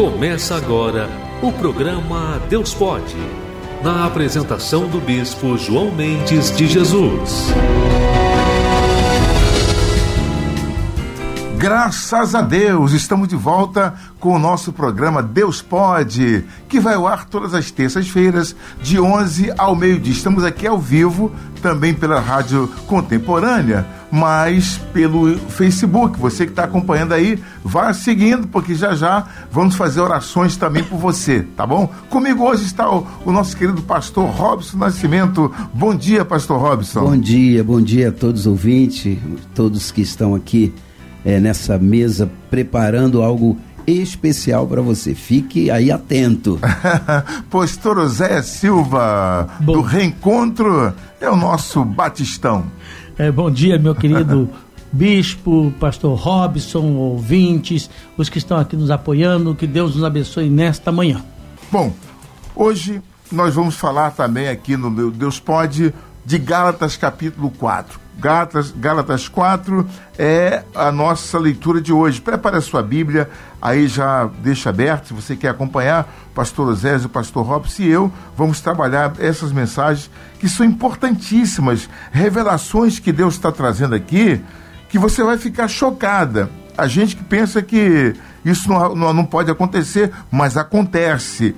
Começa agora o programa Deus Pode, na apresentação do Bispo João Mendes de Jesus. Graças a Deus, estamos de volta com o nosso programa Deus Pode, que vai ao ar todas as terças-feiras, de 11 ao meio-dia. Estamos aqui ao vivo, também pela Rádio Contemporânea, mas pelo Facebook. Você que está acompanhando aí, vá seguindo, porque já já vamos fazer orações também por você, tá bom? Comigo hoje está o, o nosso querido pastor Robson Nascimento. Bom dia, pastor Robson. Bom dia, bom dia a todos os ouvintes, todos que estão aqui é, nessa mesa preparando algo especial para você. Fique aí atento. Pastor Zé Silva, bom. do Reencontro, é o nosso batistão. É, bom dia, meu querido bispo, pastor Robson, ouvintes, os que estão aqui nos apoiando, que Deus nos abençoe nesta manhã. Bom, hoje nós vamos falar também aqui no meu Deus Pode de Gálatas capítulo 4. Gálatas, Gálatas 4 é a nossa leitura de hoje. Prepare a sua Bíblia, aí já deixa aberto, se você quer acompanhar, o pastor Osésio, o pastor Robson e eu vamos trabalhar essas mensagens que são importantíssimas, revelações que Deus está trazendo aqui, que você vai ficar chocada. A gente que pensa que isso não, não, não pode acontecer, mas acontece.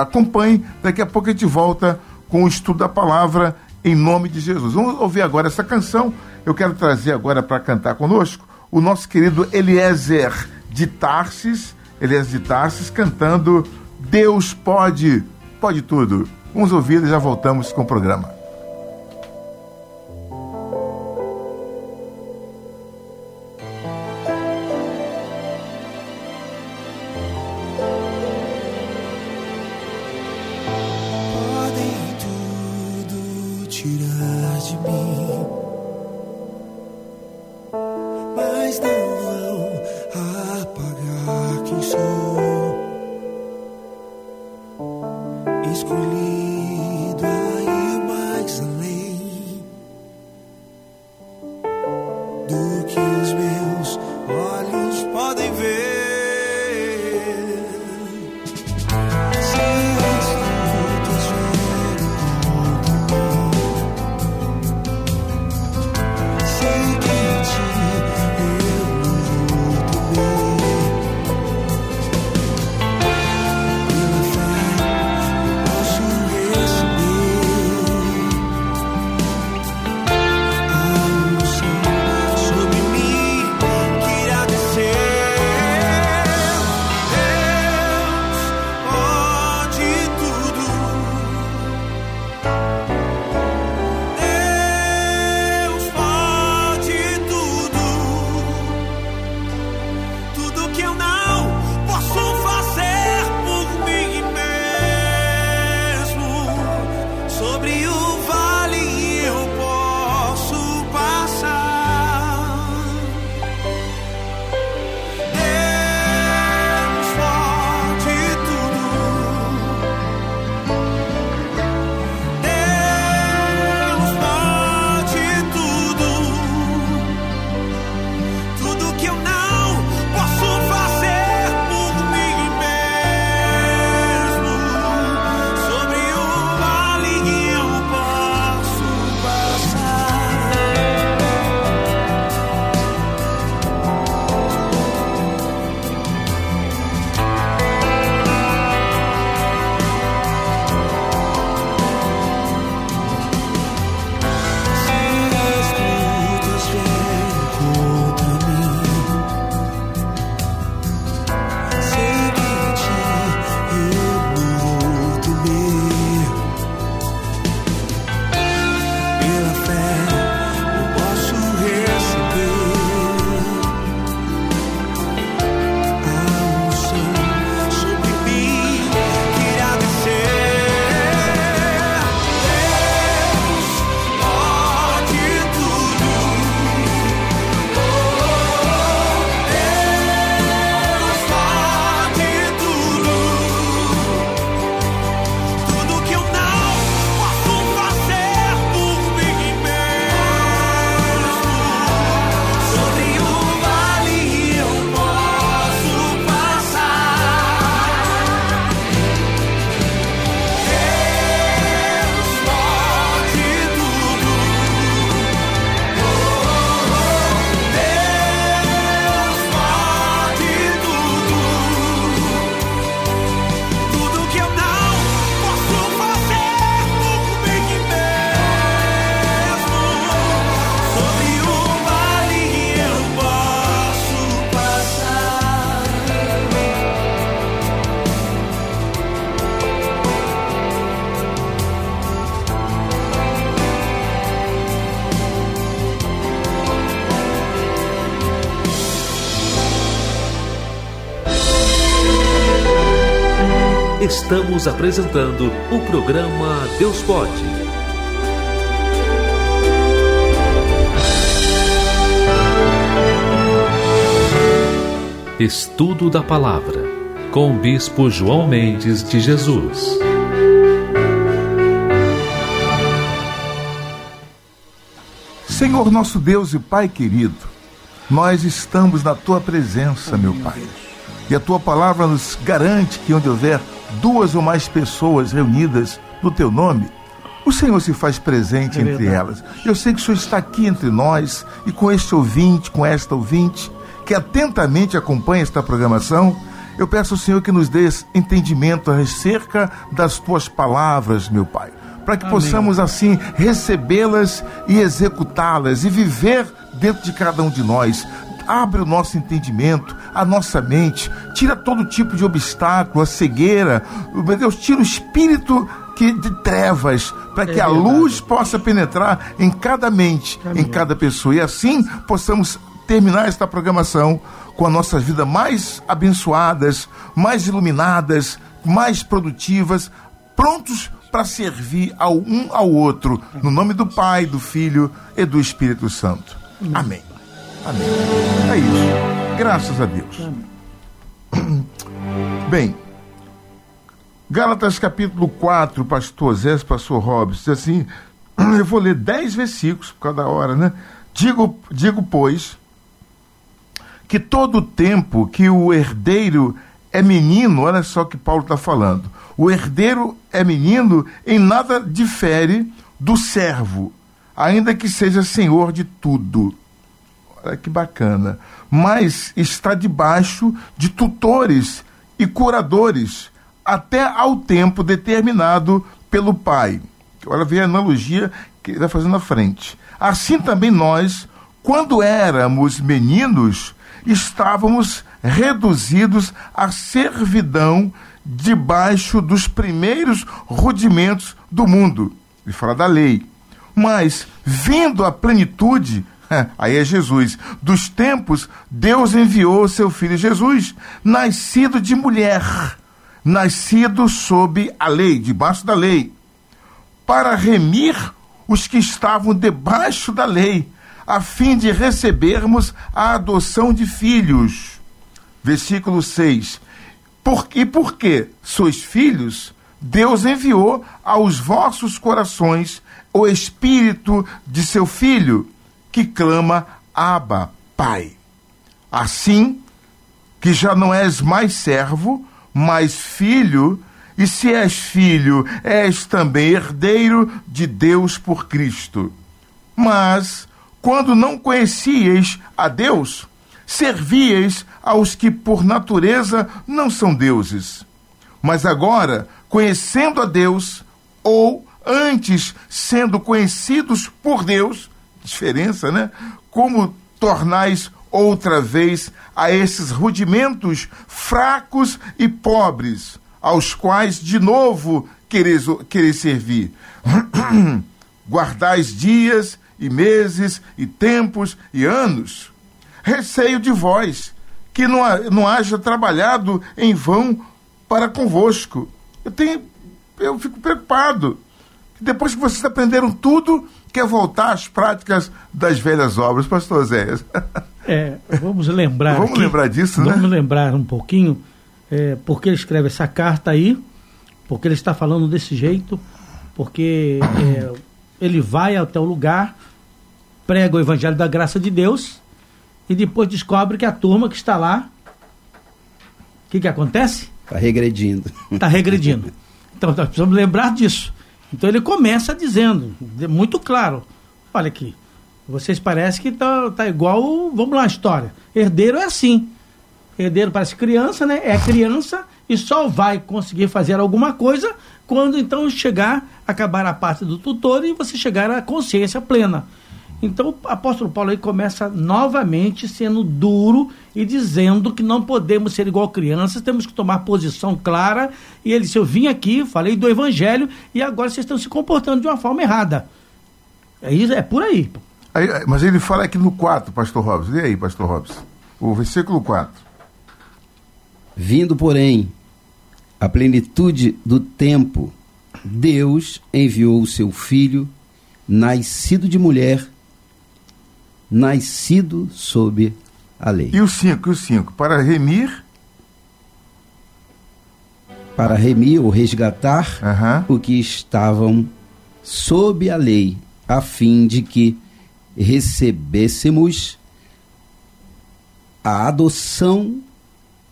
Acompanhe, daqui a pouco a gente volta com o estudo da palavra em nome de Jesus. Vamos ouvir agora essa canção. Eu quero trazer agora para cantar conosco o nosso querido Eliezer de Tarsis, Eliezer de Tarsis cantando Deus pode, pode tudo. Vamos ouvir e já voltamos com o programa. Estamos apresentando o programa Deus Pode. Estudo da Palavra, com o Bispo João Mendes de Jesus. Senhor nosso Deus e Pai querido, nós estamos na tua presença, meu Pai. E a tua palavra nos garante que onde houver duas ou mais pessoas reunidas no teu nome, o Senhor se faz presente é entre elas. Eu sei que o Senhor está aqui entre nós e com este ouvinte, com esta ouvinte, que atentamente acompanha esta programação. Eu peço ao Senhor que nos dê entendimento acerca das tuas palavras, meu Pai, para que Amém. possamos assim recebê-las e executá-las e viver dentro de cada um de nós. Abre o nosso entendimento, a nossa mente, tira todo tipo de obstáculo, a cegueira, meu Deus, tira o espírito que, de trevas, para é que a luz possa penetrar em cada mente, Amém. em cada pessoa. E assim possamos terminar esta programação com a nossa vida mais abençoadas, mais iluminadas, mais produtivas, prontos para servir ao um ao outro, no nome do Pai, do Filho e do Espírito Santo. Amém. Amém. É isso. Graças a Deus. Bem, Gálatas capítulo 4, pastor Zé, pastor Robson, diz assim, eu vou ler dez versículos por cada hora, né? Digo, digo, pois, que todo tempo que o herdeiro é menino, olha só que Paulo está falando, o herdeiro é menino, em nada difere do servo, ainda que seja senhor de tudo. Que bacana. Mas está debaixo de tutores e curadores, até ao tempo determinado pelo pai. Olha, vem a analogia que ele está fazendo à frente. Assim também nós, quando éramos meninos, estávamos reduzidos à servidão debaixo dos primeiros rudimentos do mundo. Ele fala da lei. Mas, vindo a plenitude, aí é Jesus, dos tempos, Deus enviou seu filho Jesus, nascido de mulher, nascido sob a lei, debaixo da lei, para remir os que estavam debaixo da lei, a fim de recebermos a adoção de filhos. Versículo 6. Por, e porque sois filhos, Deus enviou aos vossos corações o espírito de seu filho, que clama: Abba, Pai. Assim que já não és mais servo, mas filho, e se és filho, és também herdeiro de Deus por Cristo. Mas quando não conhecieis a Deus, servíeis aos que por natureza não são deuses. Mas agora, conhecendo a Deus, ou antes sendo conhecidos por Deus, diferença, né? Como tornais outra vez a esses rudimentos fracos e pobres, aos quais de novo quereis, quereis servir. Guardais dias e meses, e tempos, e anos. Receio de vós, que não, não haja trabalhado em vão para convosco. Eu tenho, eu fico preocupado. Depois que vocês aprenderam tudo, quer voltar às práticas das velhas obras, pastor Zé. É, vamos lembrar. vamos aqui, lembrar disso, vamos né? Vamos lembrar um pouquinho é, porque ele escreve essa carta aí, porque ele está falando desse jeito, porque é, ele vai até o lugar prega o evangelho da graça de Deus e depois descobre que a turma que está lá, o que, que acontece? Está regredindo. Está regredindo. Então nós precisamos lembrar disso. Então ele começa dizendo, muito claro, olha aqui, vocês parecem que tá, tá igual, vamos lá, história. Herdeiro é assim. Herdeiro parece criança, né? É criança e só vai conseguir fazer alguma coisa quando então chegar, acabar a parte do tutor e você chegar à consciência plena. Então o apóstolo Paulo aí começa novamente sendo duro e dizendo que não podemos ser igual crianças, temos que tomar posição clara. E ele disse: Eu vim aqui, falei do evangelho e agora vocês estão se comportando de uma forma errada. É, isso, é por aí. aí. Mas ele fala aqui no 4, pastor Robson. E aí, pastor Robson? O versículo 4. Vindo, porém, a plenitude do tempo, Deus enviou o seu filho, nascido de mulher, nascido sob a lei. E o 5, e o 5, para remir para remir ou resgatar uhum. o que estavam sob a lei, a fim de que recebêssemos a adoção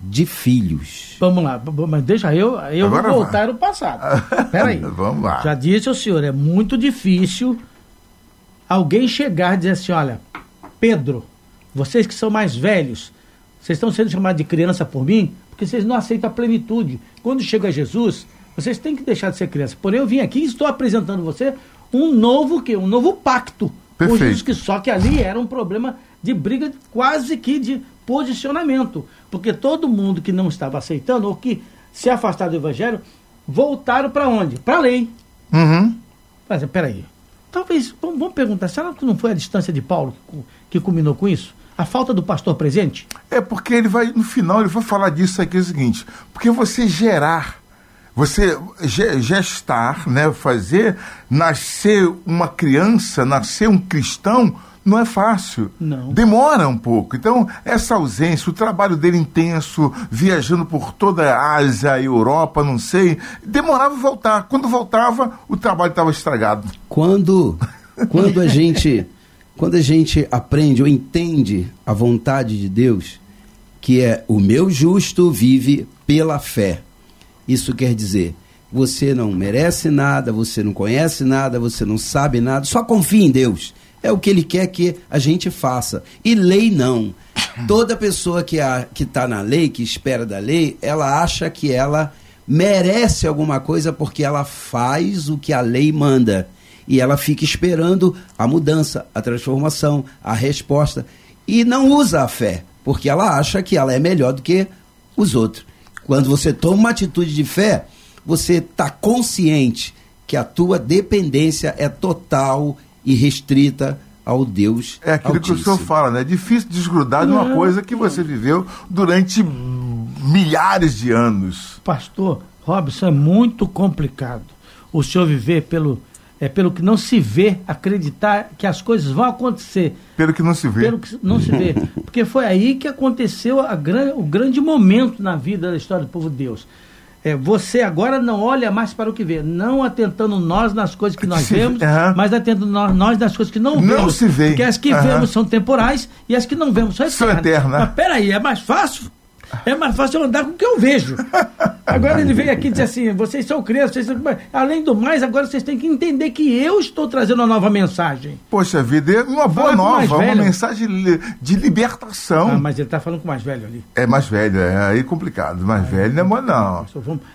de filhos. Vamos lá, mas deixa eu, eu vou voltar ao passado. Peraí. Vamos lá. Já disse o senhor, é muito difícil alguém chegar e dizer assim, olha, Pedro, vocês que são mais velhos, vocês estão sendo chamados de criança por mim, porque vocês não aceitam a plenitude. Quando chega Jesus, vocês têm que deixar de ser criança. Porém, eu vim aqui e estou apresentando você um novo que um novo pacto Perfeito. com Jesus, que só que ali era um problema de briga quase que de posicionamento, porque todo mundo que não estava aceitando ou que se afastaram do evangelho voltaram para onde? Para a lei. Uhum. Mas peraí, talvez, vamos, perguntar, será que não foi a distância de Paulo que, que culminou com isso? A falta do pastor presente? É porque ele vai, no final, ele vai falar disso aqui é o seguinte: porque você gerar, você gestar, né, fazer nascer uma criança, nascer um cristão, não é fácil. Não. Demora um pouco. Então, essa ausência, o trabalho dele intenso, viajando por toda a Ásia, Europa, não sei, demorava voltar. Quando voltava, o trabalho estava estragado. Quando, quando a gente quando a gente aprende ou entende a vontade de Deus, que é o meu justo vive pela fé. Isso quer dizer, você não merece nada, você não conhece nada, você não sabe nada, só confia em Deus. É o que ele quer que a gente faça. E lei não. Toda pessoa que está na lei, que espera da lei, ela acha que ela merece alguma coisa porque ela faz o que a lei manda e ela fica esperando a mudança, a transformação, a resposta e não usa a fé, porque ela acha que ela é melhor do que os outros. Quando você toma uma atitude de fé, você está consciente que a tua dependência é total e restrita ao Deus É aquilo Altíssimo. que o senhor fala, né? É difícil desgrudar de uma coisa que você viveu durante milhares de anos. Pastor, Robson, é muito complicado o senhor viver pelo é pelo que não se vê, acreditar que as coisas vão acontecer. Pelo que não se vê. Pelo que não se vê. Porque foi aí que aconteceu a gran, o grande momento na vida da história do povo de Deus. É, você agora não olha mais para o que vê, não atentando nós nas coisas que nós vemos, uhum. mas atentando nós, nós nas coisas que não, não vemos. Não se vê. Porque as que uhum. vemos são temporais e as que não vemos são eternas. São eternas. Mas peraí, é mais fácil é mais fácil eu andar com o que eu vejo. Agora ele veio aqui e disse assim: vocês são crianças, vocês são... além do mais, agora vocês têm que entender que eu estou trazendo uma nova mensagem. Poxa vida, é uma boa nova, uma mensagem de libertação. Ah, mas ele está falando com o mais velho ali. É mais velho, é aí complicado. Mais é, velho não é bom, não.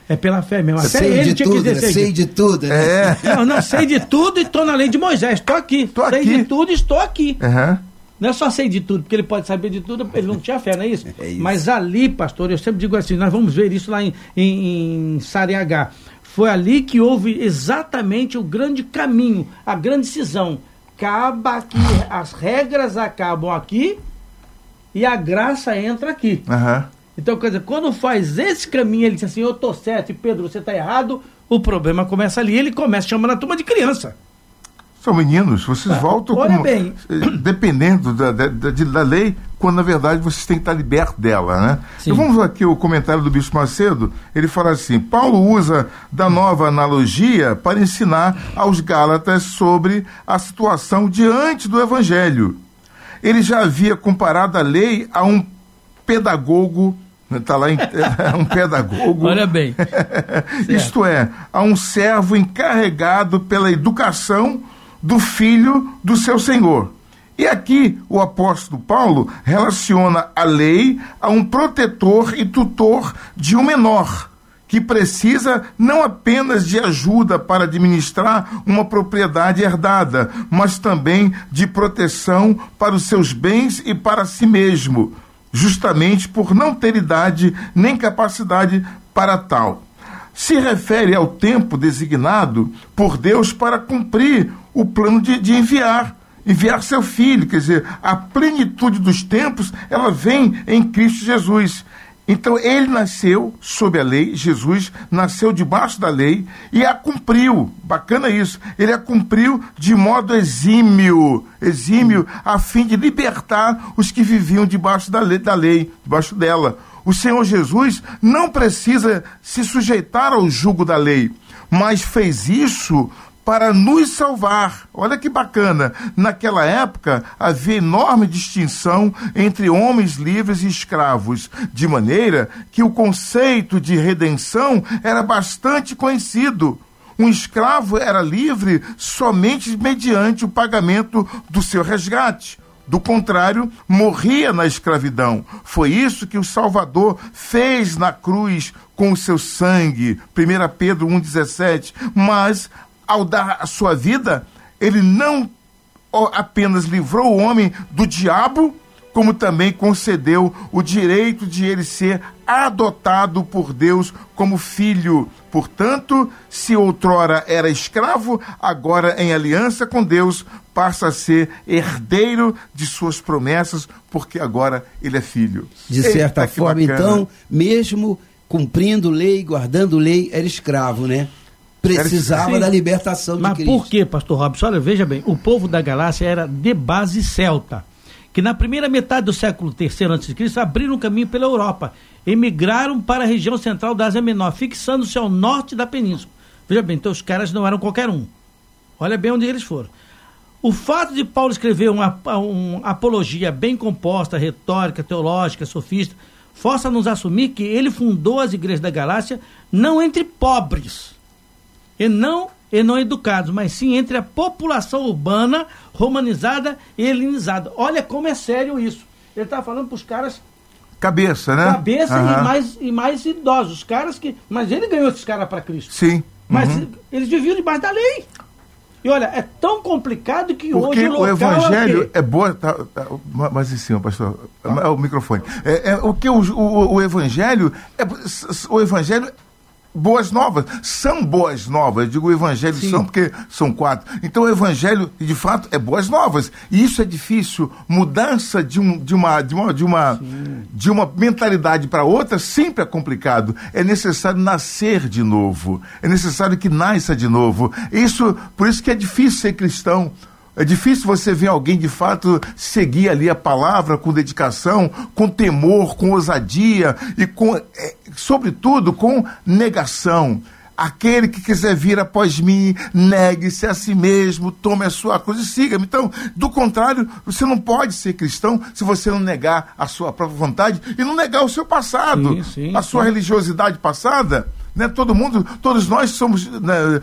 É pela fé mesmo. Até sei ele de tinha tudo, que dizer. Sei de tudo. Né? É. Não, não, sei de tudo e estou na lei de Moisés. Estou aqui. Tô sei aqui. de tudo e estou aqui. Uhum. Não é só sei de tudo, porque ele pode saber de tudo, ele não tinha fé, não é isso? É isso. Mas ali, pastor, eu sempre digo assim, nós vamos ver isso lá em, em, em. Foi ali que houve exatamente o grande caminho, a grande cisão. Acaba aqui, as regras acabam aqui e a graça entra aqui. Uhum. Então, quer dizer, quando faz esse caminho, ele diz assim, eu tô certo e Pedro, você tá errado, o problema começa ali, ele começa chamando a turma de criança. São meninos, vocês ah, voltam olha com, bem. dependendo da, da, da, da, lei, quando na verdade vocês têm que estar libertos dela, né? Sim. E vamos aqui o comentário do Bispo Macedo, ele fala assim, Paulo usa da nova analogia para ensinar aos Gálatas sobre a situação diante do Evangelho. Ele já havia comparado a lei a um pedagogo Está lá em, é um pedagogo. Olha bem. Isto é, a um servo encarregado pela educação do filho do seu senhor. E aqui o apóstolo Paulo relaciona a lei a um protetor e tutor de um menor, que precisa não apenas de ajuda para administrar uma propriedade herdada, mas também de proteção para os seus bens e para si mesmo, justamente por não ter idade nem capacidade para tal. Se refere ao tempo designado por Deus para cumprir o plano de, de enviar enviar seu filho, quer dizer, a plenitude dos tempos, ela vem em Cristo Jesus. Então ele nasceu sob a lei, Jesus nasceu debaixo da lei e a cumpriu. Bacana isso. Ele a cumpriu de modo exímio, exímio, a fim de libertar os que viviam debaixo da lei, da lei, debaixo dela. O Senhor Jesus não precisa se sujeitar ao jugo da lei, mas fez isso para nos salvar. Olha que bacana. Naquela época havia enorme distinção entre homens livres e escravos, de maneira que o conceito de redenção era bastante conhecido. Um escravo era livre somente mediante o pagamento do seu resgate. Do contrário, morria na escravidão. Foi isso que o Salvador fez na cruz com o seu sangue. 1 Pedro 1,17. Mas ao dar a sua vida, ele não apenas livrou o homem do diabo, como também concedeu o direito de ele ser adotado por Deus como filho. Portanto, se outrora era escravo, agora em aliança com Deus passa a ser herdeiro de suas promessas, porque agora ele é filho. De certa Eita, forma, então, mesmo cumprindo lei, guardando lei, era escravo, né? Precisava Sim. da libertação de Mas Cristo. por que, pastor Robson? Olha, veja bem, o povo da Galácia era de base celta, que na primeira metade do século III a.C. abriram um caminho pela Europa, emigraram para a região central da Ásia Menor, fixando-se ao norte da península. Veja bem, então os caras não eram qualquer um. Olha bem onde eles foram. O fato de Paulo escrever uma, uma apologia bem composta, retórica, teológica, sofista, força-nos a assumir que ele fundou as igrejas da Galácia não entre pobres, e não e não educados, mas sim entre a população urbana, romanizada e helenizada. Olha como é sério isso. Ele está falando para os caras. Cabeça, né? Cabeça uhum. e, mais, e mais idosos. Os caras que. Mas ele ganhou esses caras para Cristo. Sim. Mas uhum. eles viviam debaixo da lei. E olha, é tão complicado que Porque hoje o, o evangelho é, é boa. Tá, tá, mas em cima, pastor. É o microfone. É, é, o que o, o, o evangelho. É, o evangelho boas novas. São boas novas. Eu digo o evangelho Sim. são porque são quatro. Então o evangelho, de fato, é boas novas. E isso é difícil. Mudança de, um, de uma, de uma, de uma, de uma mentalidade para outra sempre é complicado. É necessário nascer de novo. É necessário que nasça de novo. Isso, por isso que é difícil ser cristão. É difícil você ver alguém de fato seguir ali a palavra com dedicação, com temor, com ousadia e com, é, sobretudo, com negação. Aquele que quiser vir após mim, negue-se a si mesmo, tome a sua cruz e siga-me. Então, do contrário, você não pode ser cristão se você não negar a sua própria vontade e não negar o seu passado, sim, sim, a sua sim. religiosidade passada. Né? Todo mundo, todos nós somos, né,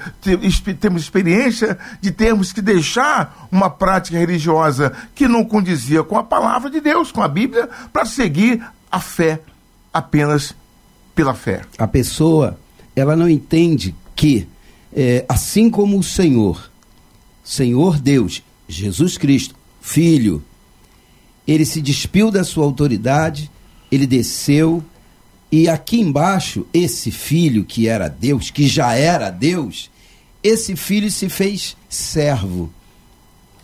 temos experiência de termos que deixar uma prática religiosa que não condizia com a palavra de Deus, com a Bíblia, para seguir a fé apenas pela fé. A pessoa, ela não entende que, é, assim como o Senhor, Senhor Deus, Jesus Cristo, Filho, ele se despiu da sua autoridade, ele desceu e aqui embaixo, esse filho que era Deus, que já era Deus, esse filho se fez servo.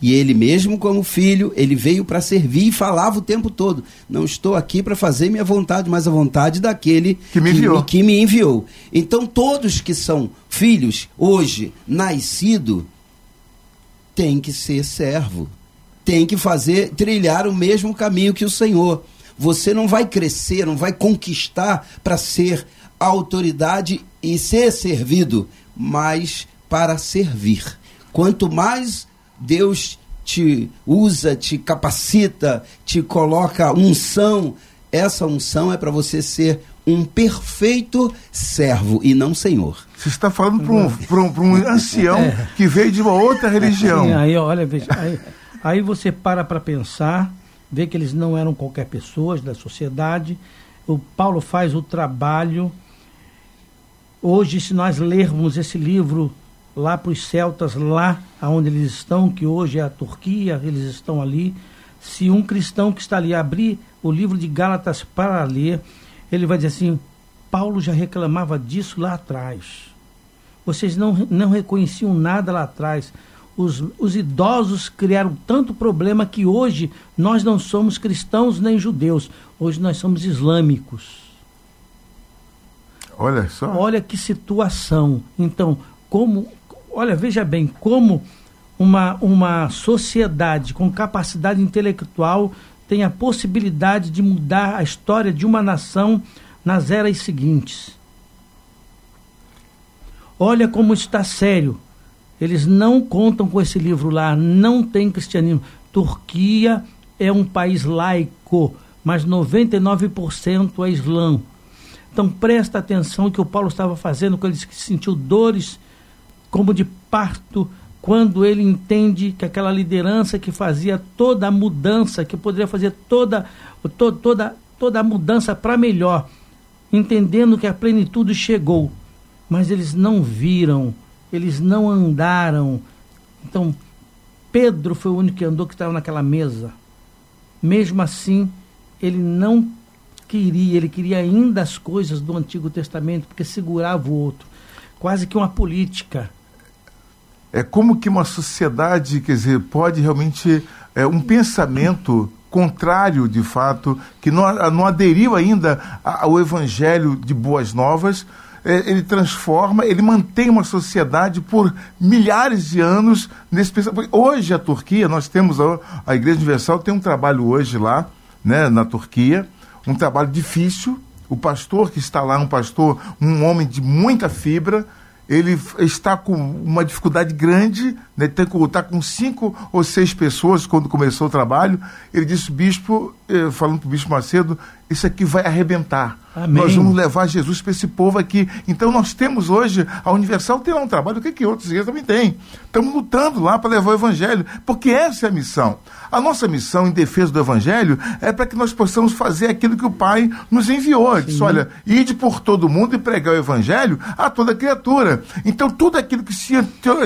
E ele mesmo como filho, ele veio para servir e falava o tempo todo: "Não estou aqui para fazer minha vontade, mas a vontade daquele que me enviou". Que, que me enviou. Então todos que são filhos hoje nascido têm que ser servo, tem que fazer trilhar o mesmo caminho que o Senhor. Você não vai crescer, não vai conquistar para ser autoridade e ser servido, mas para servir. Quanto mais Deus te usa, te capacita, te coloca unção, essa unção é para você ser um perfeito servo e não senhor. Você está falando para um, um, um ancião é. que veio de uma outra religião. Sim, aí, olha, veja, aí, aí você para para pensar vê que eles não eram qualquer pessoas da sociedade. O Paulo faz o trabalho. Hoje, se nós lermos esse livro lá para os celtas, lá onde eles estão, que hoje é a Turquia, eles estão ali. Se um cristão que está ali abrir o livro de Gálatas para ler, ele vai dizer assim: Paulo já reclamava disso lá atrás. Vocês não, não reconheciam nada lá atrás os, os idosos criaram tanto problema que hoje nós não somos cristãos nem judeus, hoje nós somos islâmicos. Olha só. Olha que situação. Então, como. Olha, veja bem, como uma, uma sociedade com capacidade intelectual tem a possibilidade de mudar a história de uma nação nas eras seguintes. Olha como está sério. Eles não contam com esse livro lá, não tem cristianismo. Turquia é um país laico, mas 99% é islã. Então presta atenção que o Paulo estava fazendo quando ele sentiu dores como de parto, quando ele entende que aquela liderança que fazia toda a mudança, que poderia fazer toda, to, toda, toda a mudança para melhor, entendendo que a plenitude chegou, mas eles não viram, eles não andaram. Então, Pedro foi o único que andou que estava naquela mesa. Mesmo assim, ele não queria, ele queria ainda as coisas do Antigo Testamento, porque segurava o outro. Quase que uma política. É como que uma sociedade, quer dizer, pode realmente. É, um pensamento contrário, de fato, que não, não aderiu ainda ao evangelho de boas novas, ele transforma, ele mantém uma sociedade por milhares de anos nesse. Hoje a Turquia, nós temos a, a Igreja Universal tem um trabalho hoje lá, né, na Turquia, um trabalho difícil. O pastor que está lá, um pastor, um homem de muita fibra, ele está com uma dificuldade grande, né? tem que lutar com cinco ou seis pessoas quando começou o trabalho. Ele disse, bispo, eh, falando para o bispo Macedo, isso aqui vai arrebentar. Amém. Nós vamos levar Jesus para esse povo aqui. Então nós temos hoje, a Universal tem lá um trabalho, o que, que outros igrejas também têm. Estamos lutando lá para levar o Evangelho, porque essa é a missão. A nossa missão em defesa do Evangelho é para que nós possamos fazer aquilo que o Pai nos enviou. Ele disse, olha, ide por todo mundo e pregar o Evangelho a toda criatura. Então tudo aquilo que se,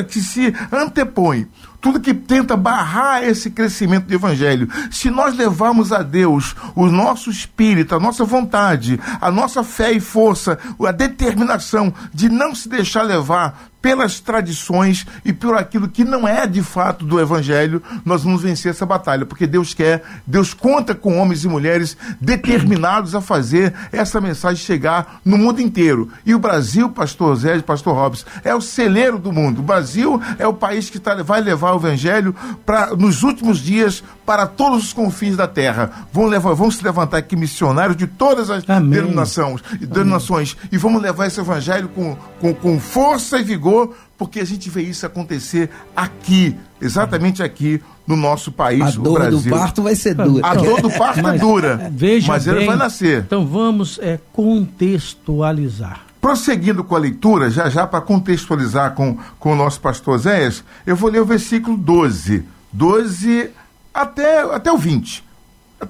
que se antepõe tudo que tenta barrar esse crescimento do evangelho. Se nós levarmos a Deus o nosso espírito, a nossa vontade, a nossa fé e força, a determinação de não se deixar levar pelas tradições e por aquilo que não é de fato do Evangelho, nós vamos vencer essa batalha, porque Deus quer, Deus conta com homens e mulheres determinados a fazer essa mensagem chegar no mundo inteiro. E o Brasil, pastor Zé, pastor Robson, é o celeiro do mundo. O Brasil é o país que tá, vai levar o Evangelho para nos últimos dias para todos os confins da terra. Vão, levar, vão se levantar aqui missionários de todas as denominações, denominações e vamos levar esse Evangelho com, com, com força e vigor porque a gente vê isso acontecer aqui, exatamente aqui no nosso país, a dor Brasil. do parto vai ser dura. A dor do parto mas, é dura, veja mas bem, ele vai nascer. Então vamos é, contextualizar. Prosseguindo com a leitura, já já para contextualizar com, com o nosso pastor Zéias, eu vou ler o versículo 12. 12 até, até o 20.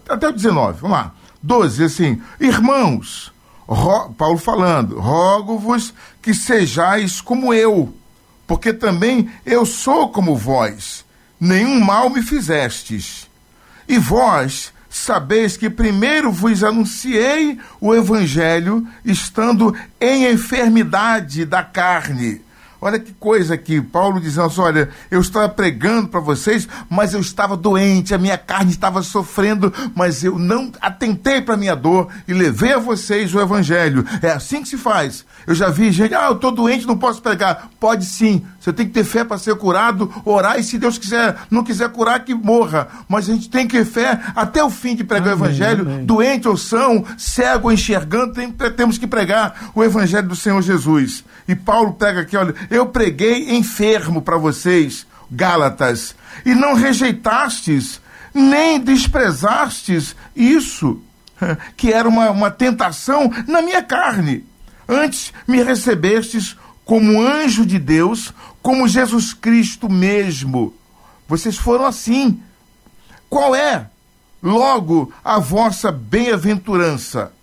Até o 19. Vamos lá. 12, assim. Irmãos, Paulo falando, rogo-vos que sejais como eu, porque também eu sou como vós, nenhum mal me fizestes. E vós sabeis que primeiro vos anunciei o evangelho, estando em enfermidade da carne Olha que coisa aqui, Paulo dizendo assim, olha, eu estava pregando para vocês, mas eu estava doente, a minha carne estava sofrendo, mas eu não atentei para a minha dor e levei a vocês o evangelho. É assim que se faz. Eu já vi gente, ah, eu estou doente, não posso pregar. Pode sim, você tem que ter fé para ser curado, orar e se Deus quiser, não quiser curar, que morra. Mas a gente tem que ter fé até o fim de pregar amém, o evangelho, amém. doente ou são, cego ou enxergando, tem, temos que pregar o evangelho do Senhor Jesus. E Paulo pega aqui, olha, eu preguei enfermo para vocês, Gálatas, e não rejeitastes, nem desprezastes isso, que era uma, uma tentação na minha carne. Antes me recebestes como anjo de Deus, como Jesus Cristo mesmo. Vocês foram assim. Qual é, logo, a vossa bem-aventurança?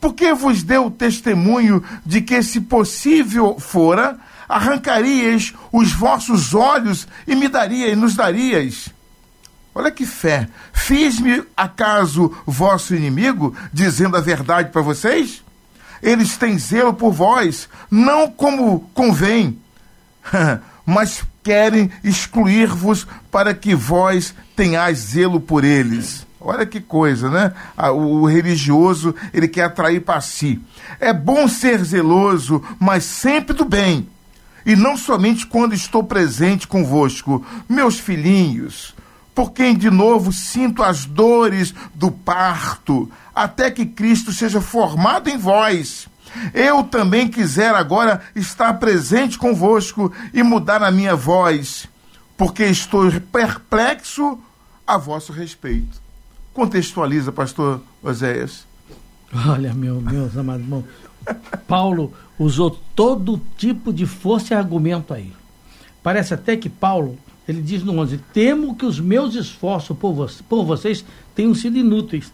Porque vos deu testemunho de que, se possível fora, arrancarias os vossos olhos e me daria e nos darias. Olha que fé. Fiz-me acaso vosso inimigo, dizendo a verdade para vocês? Eles têm zelo por vós, não como convém, mas querem excluir-vos para que vós tenhais zelo por eles. Olha que coisa, né? O religioso, ele quer atrair para si. É bom ser zeloso, mas sempre do bem. E não somente quando estou presente convosco, meus filhinhos, por quem de novo sinto as dores do parto, até que Cristo seja formado em vós. Eu também quiser agora estar presente convosco e mudar a minha voz, porque estou perplexo a vosso respeito. Contextualiza, pastor Oséias. Olha, meu, meus amados irmãos, Paulo usou todo tipo de força e argumento aí. Parece até que Paulo, ele diz no 11: Temo que os meus esforços por, vo por vocês tenham sido inúteis.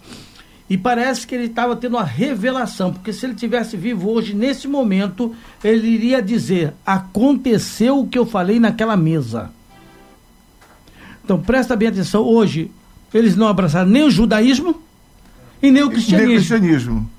E parece que ele estava tendo uma revelação, porque se ele tivesse vivo hoje, nesse momento, ele iria dizer: Aconteceu o que eu falei naquela mesa. Então presta bem atenção, hoje eles não abraçaram nem o judaísmo e nem o cristianismo. Nem o cristianismo.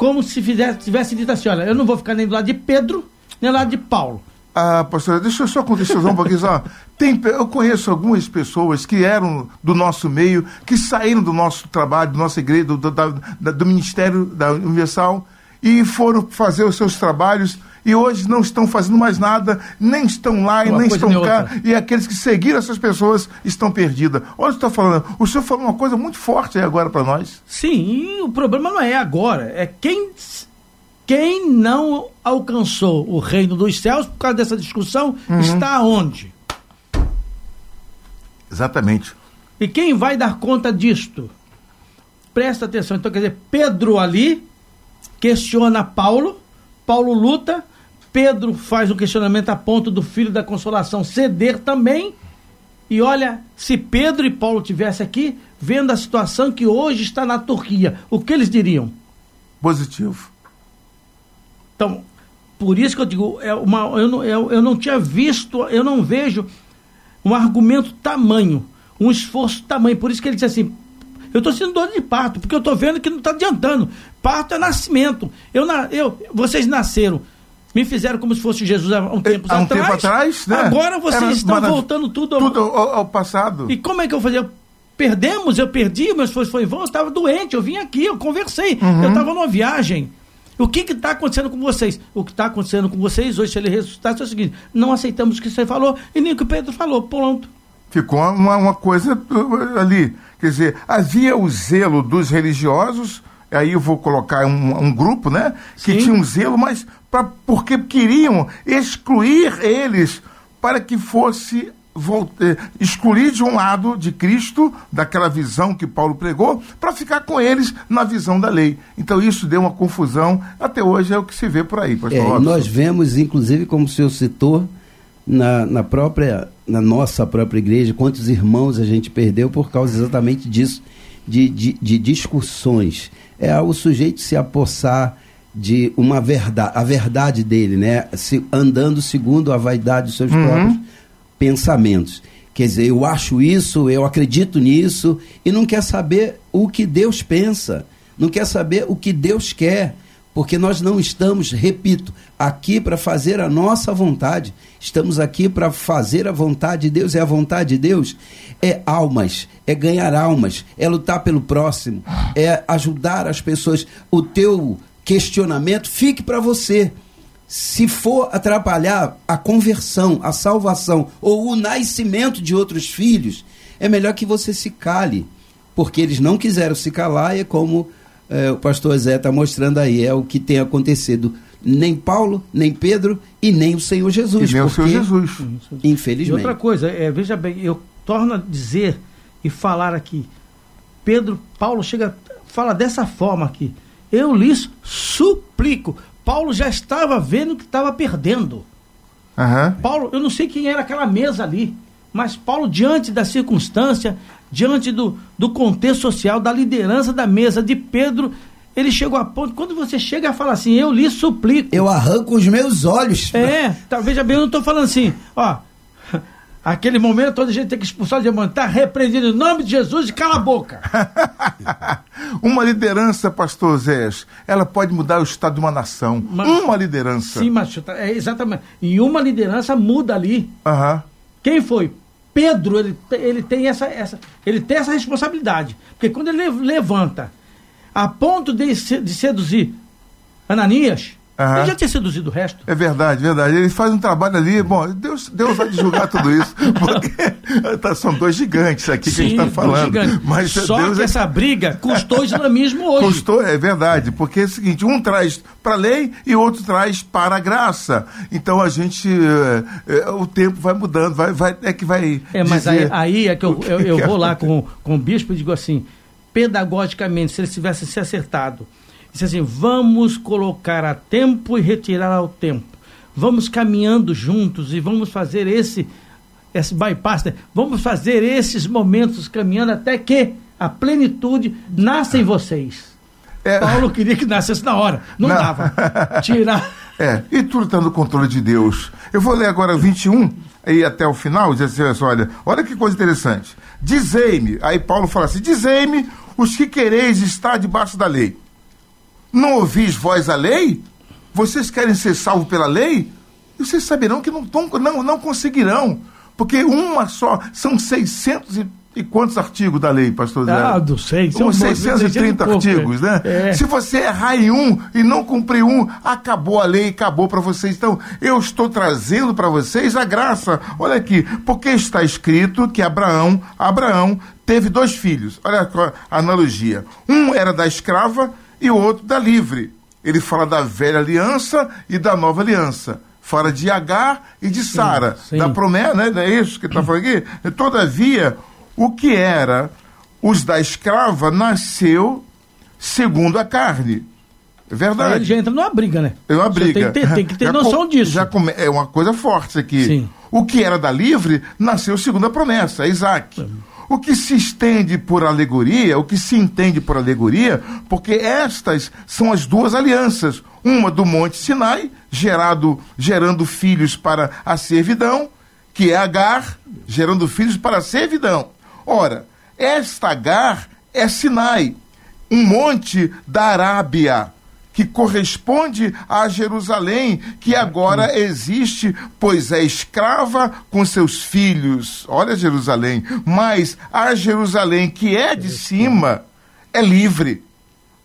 Como se fizesse, tivesse dito assim: olha, eu não vou ficar nem do lado de Pedro, nem do lado de Paulo. Ah, pastor, deixa eu só contextualizar um pouquinho. Só. Tem, eu conheço algumas pessoas que eram do nosso meio, que saíram do nosso trabalho, da nossa igreja, do, do, da, do Ministério da Universal, e foram fazer os seus trabalhos e hoje não estão fazendo mais nada, nem estão lá e nem estão cá, e aqueles que seguiram essas pessoas estão perdidas. Olha o que está falando. O senhor falou uma coisa muito forte aí agora para nós. Sim, o problema não é agora, é quem quem não alcançou o reino dos céus por causa dessa discussão uhum. está onde? Exatamente. E quem vai dar conta disto? Presta atenção. Então, quer dizer, Pedro ali questiona Paulo, Paulo luta, Pedro faz um questionamento a ponto do filho da consolação ceder também. E olha, se Pedro e Paulo tivessem aqui, vendo a situação que hoje está na Turquia, o que eles diriam? Positivo. Então, por isso que eu digo, é uma, eu, não, eu, eu não tinha visto, eu não vejo um argumento tamanho, um esforço tamanho. Por isso que ele disse assim: eu estou sendo dor de parto, porque eu estou vendo que não está adiantando. Parto é nascimento. Eu, eu, vocês nasceram me fizeram como se fosse Jesus há um tempo há um atrás. Tempo atrás né? Agora vocês Era, estão voltando tudo ao, tudo ao, ao, passado. E como é que eu fazia? Perdemos, eu perdi, meu esforço foi em vão, eu estava doente, eu vim aqui, eu conversei, uhum. eu estava numa viagem. O que está acontecendo com vocês? O que está acontecendo com vocês hoje, se ele ressuscitasse, é o seguinte: não aceitamos o que você falou e nem o que o Pedro falou. Pronto. Ficou uma, uma coisa uh, ali. Quer dizer, havia o zelo dos religiosos, aí eu vou colocar um, um grupo, né? Que Sim. tinha um zelo, mas pra, porque queriam excluir eles para que fosse eh, excluir de um lado de Cristo, daquela visão que Paulo pregou, para ficar com eles na visão da lei. Então isso deu uma confusão, até hoje é o que se vê por aí. É, nós vemos, inclusive, como o senhor citou, na, na própria, na nossa própria igreja, quantos irmãos a gente perdeu por causa exatamente disso, de, de, de discussões. É o sujeito se apossar de uma verdade, a verdade dele, né? Se, andando segundo a vaidade dos seus uhum. próprios pensamentos. Quer dizer, eu acho isso, eu acredito nisso, e não quer saber o que Deus pensa, não quer saber o que Deus quer, porque nós não estamos, repito, aqui para fazer a nossa vontade, estamos aqui para fazer a vontade de Deus, e a vontade de Deus? É almas, é ganhar almas, é lutar pelo próximo, é ajudar as pessoas. O teu questionamento fique para você. Se for atrapalhar a conversão, a salvação ou o nascimento de outros filhos, é melhor que você se cale, porque eles não quiseram se calar e é como é, o pastor Zé está mostrando aí, é o que tem acontecido. Nem Paulo, nem Pedro e nem o Senhor Jesus. E nem porque, o Senhor Jesus. Infelizmente. E outra coisa, é, veja bem, eu torno a dizer e falar aqui. Pedro, Paulo chega, fala dessa forma aqui. Eu lhes suplico. Paulo já estava vendo que estava perdendo. Uhum. Paulo, eu não sei quem era aquela mesa ali, mas Paulo, diante da circunstância, diante do, do contexto social, da liderança da mesa de Pedro, ele chegou a ponto, quando você chega a falar assim, eu lhe suplico. Eu arranco os meus olhos. É, tá, veja bem, eu não estou falando assim, ó, aquele momento toda a gente tem que expulsar o demônio, está repreendido em nome de Jesus e cala a boca. uma liderança, pastor Zé, ela pode mudar o estado de uma nação. Mas, uma liderança. Sim, mas é exatamente. E uma liderança muda ali. Uhum. Quem foi? Pedro, ele, ele, tem essa, essa, ele tem essa responsabilidade. Porque quando ele levanta a ponto de, de seduzir Ananias, Uhum. Ele já tinha seduzido o resto. É verdade, verdade. Ele faz um trabalho ali. Bom, Deus, Deus vai julgar tudo isso. Porque tá, são dois gigantes aqui Sim, que a gente está falando. Mas Só Deus que é... essa briga custou islamismo hoje. Custou, é verdade. Porque é o seguinte: um traz para a lei e outro traz para a graça. Então a gente. É, o tempo vai mudando, vai, vai, é que vai. É, mas aí, aí, é que eu, eu, eu vou lá com, com o bispo e digo assim: pedagogicamente, se ele tivesse se acertado Disse assim: vamos colocar a tempo e retirar ao tempo. Vamos caminhando juntos e vamos fazer esse, esse bypass. Né? Vamos fazer esses momentos caminhando até que a plenitude nasça em vocês. É... Paulo queria que nascesse na hora. Não, Não. dava. Tirar. É, e tudo está no controle de Deus. Eu vou ler agora 21 e até o final, diz assim, olha, olha que coisa interessante. Dizei-me, aí Paulo fala assim: dizei-me os que quereis estar debaixo da lei. Não ouvis vós a lei? Vocês querem ser salvos pela lei? E vocês saberão que não, não, não conseguirão. Porque uma só, são 600 e, e quantos artigos da lei, pastor Zé? Ah, do sei. São 630 artigos, né? É. Se você errar em um e não cumprir um, acabou a lei, acabou para vocês. Então, eu estou trazendo para vocês a graça. Olha aqui, porque está escrito que Abraão, Abraão teve dois filhos. Olha a analogia. Um era da escrava e o outro da livre. Ele fala da velha aliança e da nova aliança. Fala de Agar e de Sara. Da promessa, né? É isso que está falando aqui? Todavia, o que era os da escrava nasceu segundo a carne. É verdade. Aí ele já entra numa briga, né? É uma briga. Tem, tem, tem que ter já noção disso. Já come, é uma coisa forte aqui. Sim. O que era da livre nasceu segundo a promessa, Isaac. O que se estende por alegoria, o que se entende por alegoria, porque estas são as duas alianças, uma do Monte Sinai, gerado, gerando filhos para a servidão, que é Agar, gerando filhos para a servidão. Ora, esta Agar é Sinai, um monte da Arábia que corresponde a Jerusalém, que agora existe, pois é escrava com seus filhos. Olha Jerusalém. Mas a Jerusalém que é de cima é livre,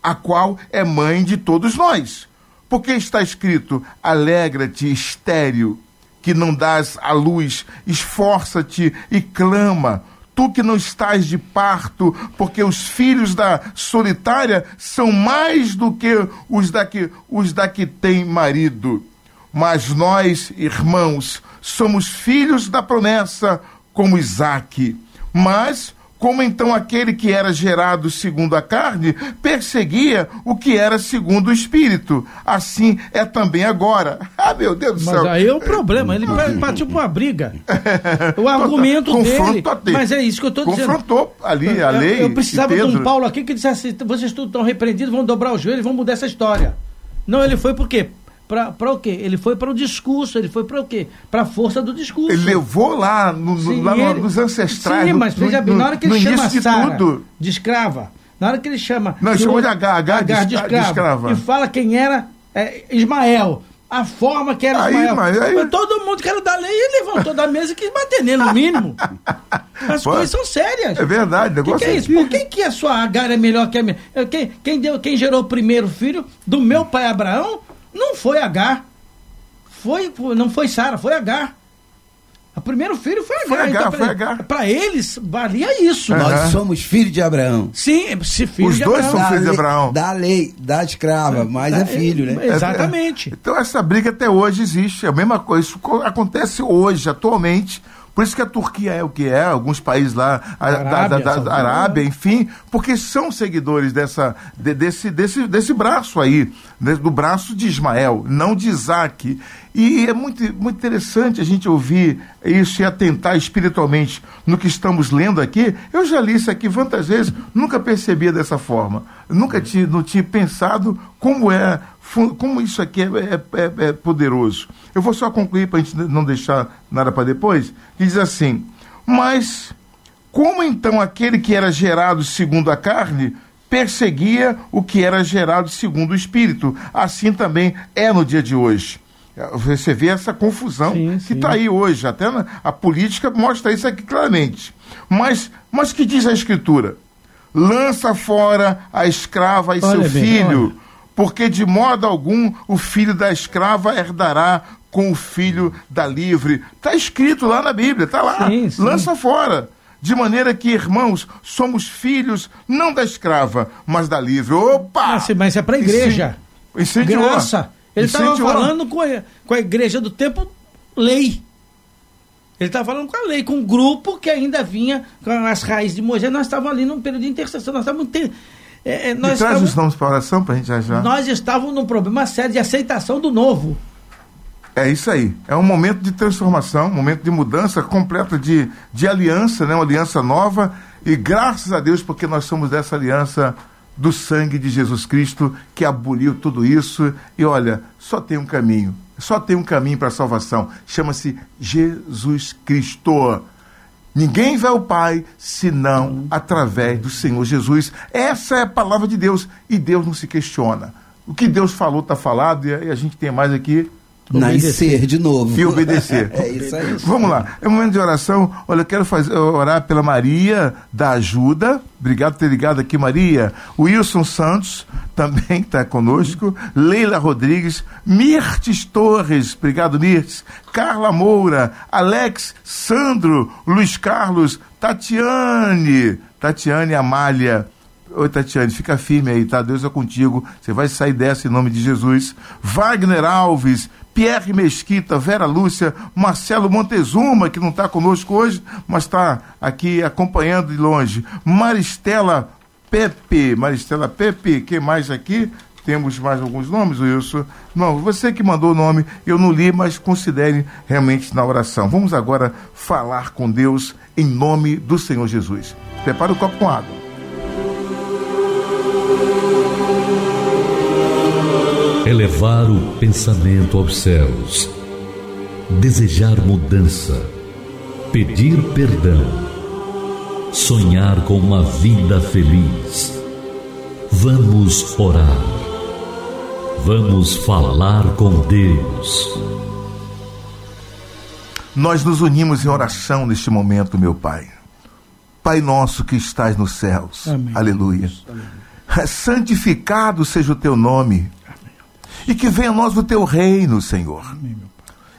a qual é mãe de todos nós. Porque está escrito: alegra-te, estéreo, que não dás a luz, esforça-te e clama tu que não estás de parto, porque os filhos da solitária são mais do que os da que, os da que tem marido. Mas nós, irmãos, somos filhos da promessa, como Isaque. Mas como então aquele que era gerado segundo a carne perseguia o que era segundo o espírito. Assim é também agora. Ah, meu Deus do mas céu. Mas aí é o problema, ele partiu para uma briga. O argumento dele. Mas é isso que eu estou dizendo. Confrontou ali a lei. Eu, eu precisava de um Paulo aqui que dissesse: vocês tudo estão repreendidos, vão dobrar os joelhos, vão mudar essa história. Não, ele foi por quê? Para o quê? Ele foi para o discurso, ele foi para o quê? Para a força do discurso. Ele levou lá, no, sim, lá ele, nos ancestrais. Sim, mas veja bem, na hora que ele chama de, tudo. de escrava, na hora que ele chama. Não, chamou de H, H, H de, de, escrava, de escrava. E fala quem era é, Ismael. A forma que era aí, Ismael. Mas, aí... Todo mundo que era da lei levantou da mesa e quis bater nele, no mínimo. As Pô, coisas são sérias. É verdade, negócio que, que é isso? Por que, que a sua Agar é melhor que a minha? Quem, quem, deu, quem gerou o primeiro filho do meu pai Abraão não foi Agar foi, não foi Sara, foi Agar. O primeiro filho foi Agar. Foi Agar, então, foi eles, valia isso. Uhum. Nós somos filhos de Abraão. Sim, se filho Os de dois Abraão. são filhos de Abraão. Da lei, da escrava, mas é, é filho, né? Exatamente. Então essa briga até hoje existe. É a mesma coisa. Isso acontece hoje, atualmente. Por isso que a Turquia é o que é, alguns países lá, a, Arábia, da, da, da Arábia, enfim, porque são seguidores dessa, de, desse, desse, desse braço aí, do braço de Ismael, não de Isaac. E é muito, muito interessante a gente ouvir isso e atentar espiritualmente no que estamos lendo aqui. Eu já li isso aqui várias vezes, nunca percebia dessa forma. Nunca tinha, não tinha pensado como é como isso aqui é, é, é, é poderoso. Eu vou só concluir para a gente não deixar nada para depois. Que diz assim: Mas como então aquele que era gerado segundo a carne perseguia o que era gerado segundo o espírito? Assim também é no dia de hoje. Você vê essa confusão Sim, que está aí hoje. Até na- a política mostra isso aqui claramente. Mas, mas que diz a Escritura? Lança fora a escrava e Olha seu bem, filho, olha. Porque de modo algum o filho da escrava herdará com o filho da livre. Está escrito lá na Bíblia, está lá. Sim, sim. Lança fora. De maneira que, irmãos, somos filhos não da escrava, mas da livre. Opa! Mas, é para a igreja. Incen- Incendiou. Graça. Ele estava falando com a, com a igreja do tempo, lei. Ele estava falando com a lei, com um grupo que ainda vinha com as raízes de Moisés. Nós estávamos ali num período de intercessão. Nós estávamos. É, é, nós, traz estávamos os nomes para oração para a gente já já. nós estávamos num problema sério de aceitação do novo. É isso aí. É um momento de transformação, um momento de mudança completa de, de aliança, né? uma aliança nova. E graças a Deus, porque nós somos dessa aliança do sangue de Jesus Cristo que aboliu tudo isso. E olha, só tem um caminho. Só tem um caminho para a salvação. Chama-se Jesus Cristo. Ninguém vai ao Pai senão através do Senhor Jesus. Essa é a palavra de Deus. E Deus não se questiona. O que Deus falou está falado e a gente tem mais aqui Nascer de novo. e obedecer. É isso aí. Vamos lá, é um momento de oração. Olha, eu quero fazer, orar pela Maria da Ajuda. Obrigado por ter ligado aqui, Maria. Wilson Santos também está conosco. Leila Rodrigues. Mirtes Torres. Obrigado, Mirtes. Carla Moura. Alex Sandro. Luiz Carlos. Tatiane. Tatiane Amália. Oi, Tatiane, fica firme aí, tá? Deus é contigo. Você vai sair dessa em nome de Jesus. Wagner Alves, Pierre Mesquita, Vera Lúcia, Marcelo Montezuma, que não está conosco hoje, mas está aqui acompanhando de longe. Maristela Pepe, Maristela Pepe, quem mais aqui? Temos mais alguns nomes, Wilson? Não, você que mandou o nome, eu não li, mas considere realmente na oração. Vamos agora falar com Deus em nome do Senhor Jesus. Prepara o copo com água. Elevar o pensamento aos céus, desejar mudança, pedir perdão, sonhar com uma vida feliz. Vamos orar. Vamos falar com Deus. Nós nos unimos em oração neste momento, meu Pai. Pai nosso que estás nos céus. Amém. Aleluia. Santificado seja o teu nome. E que venha a nós o teu reino, Senhor.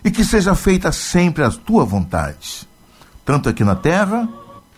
E que seja feita sempre a tua vontade, tanto aqui na terra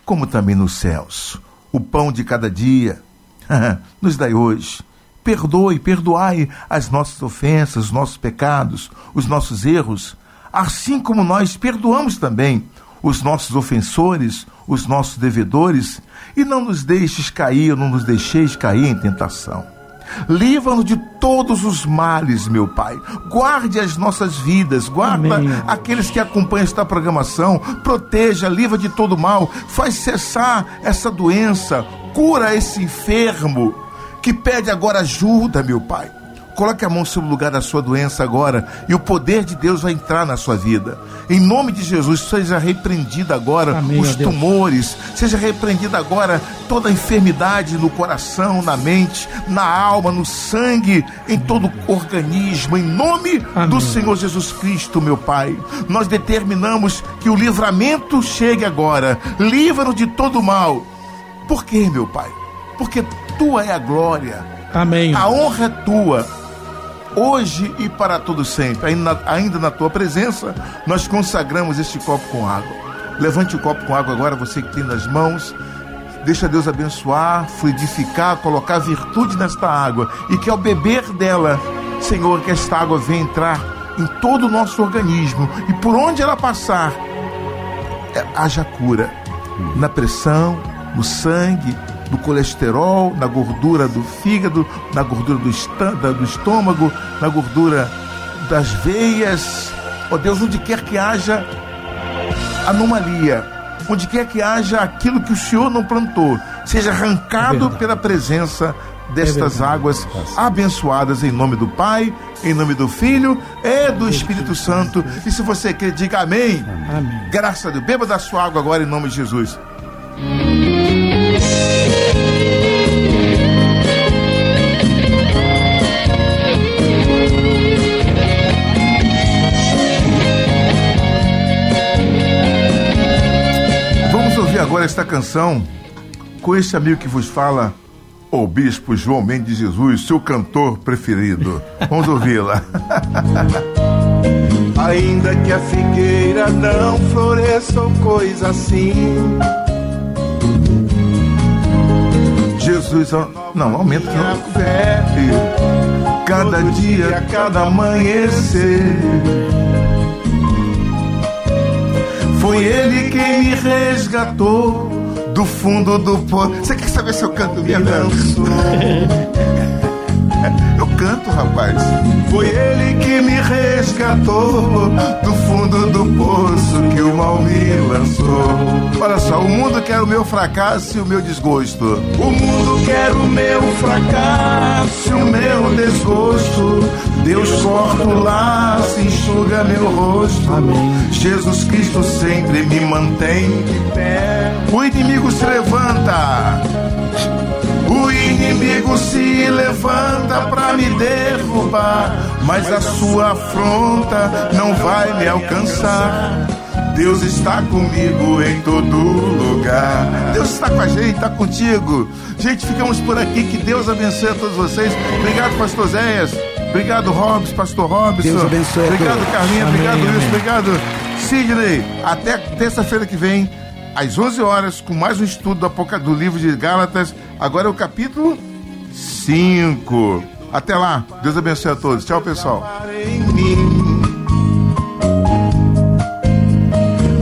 como também nos céus. O pão de cada dia nos dai hoje. Perdoe, perdoai as nossas ofensas, os nossos pecados, os nossos erros, assim como nós perdoamos também os nossos ofensores, os nossos devedores, e não nos deixes cair, não nos deixeis cair em tentação. Livra-nos de todos os males, meu Pai. Guarde as nossas vidas, guarda Amém. aqueles que acompanham esta programação. Proteja, livra de todo mal. Faz cessar essa doença. Cura esse enfermo que pede agora ajuda, meu Pai. Coloque a mão sobre o lugar da sua doença agora e o poder de Deus vai entrar na sua vida. Em nome de Jesus, seja repreendida agora Amém, os tumores, seja repreendida agora toda a enfermidade no coração, na mente, na alma, no sangue, em todo o organismo. Em nome Amém. do Senhor Jesus Cristo, meu Pai, nós determinamos que o livramento chegue agora. Livra-nos de todo mal. Por quê, meu Pai? Porque tua é a glória. Amém. A honra é tua, hoje e para todo sempre. Ainda na, ainda na tua presença, nós consagramos este copo com água. Levante o copo com água agora, você que tem nas mãos. Deixa Deus abençoar, fluidificar, colocar virtude nesta água. E que ao beber dela, Senhor, que esta água venha entrar em todo o nosso organismo. E por onde ela passar, é, haja cura. Na pressão, no sangue, no colesterol, na gordura do fígado, na gordura do, estômago, na gordura das veias. Ó Deus, onde quer que haja anomalia, onde quer que haja aquilo que o Senhor não plantou, seja arrancado verdade. pela presença destas verdade. águas abençoadas em nome do Pai, em nome do Filho e do Espírito Santo. E se você quer, diga amém. Amém. Graças a Deus. Beba da sua água agora em nome de Jesus. Agora esta canção com esse amigo que vos fala, o Bispo João Mendes Jesus, seu cantor preferido. Vamos ouvi-la. Ainda que a figueira não floresça ou coisa assim. Jesus, não, aumenta minha fé. Cada dia, cada amanhecer. Foi ele quem me resgatou do fundo do poço. Você quer saber se eu canto mesmo? Canto, rapaz. Foi ele que me resgatou do fundo do poço que o mal me lançou. Olha só, o mundo quer o meu fracasso e o meu desgosto. O mundo quer o meu fracasso e o meu desgosto. Deus corta o laço, enxuga meu rosto. Amém. Jesus Cristo sempre me mantém de pé. O inimigo se levanta inimigo se levanta para me derrubar, mas a sua afronta não vai me alcançar. Deus está comigo em todo lugar. Deus está com a gente, está contigo. Gente, ficamos por aqui. Que Deus abençoe a todos vocês. Obrigado, Pastor Zéias. Obrigado, Robson, Pastor Robson. Deus abençoe Obrigado, Carlinha. Obrigado, Luiz. Obrigado, Sidney. Até terça-feira que vem às 11 horas, com mais um estudo do, livro de Gálatas. Agora é o capítulo 5. Até lá. Deus abençoe a todos. Tchau, pessoal.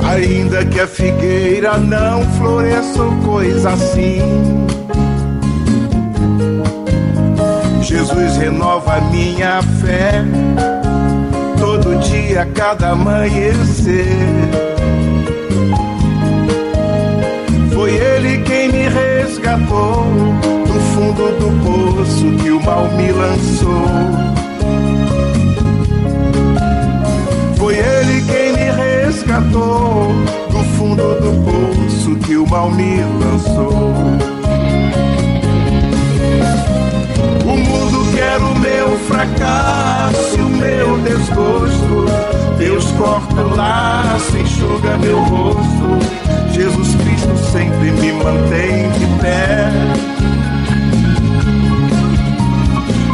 Ainda que a figueira não floresça coisa assim. Jesus renova minha fé todo dia, cada amanhecer. Do fundo do poço que o mal me lançou. Foi ele quem me resgatou do fundo do poço que o mal me lançou. O mundo quer o meu fracasso o meu desgosto. Deus corta o laço, enxuga meu rosto. Jesus Cristo Sempre me mantém de pé.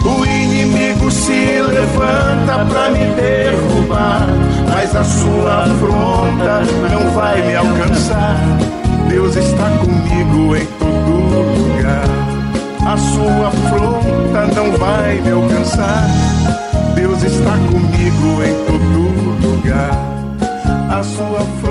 O inimigo se levanta para me derrubar, mas a sua afronta não vai me alcançar. Deus está comigo em todo lugar. A sua afronta não vai me alcançar. Deus está comigo em todo lugar. A sua afronta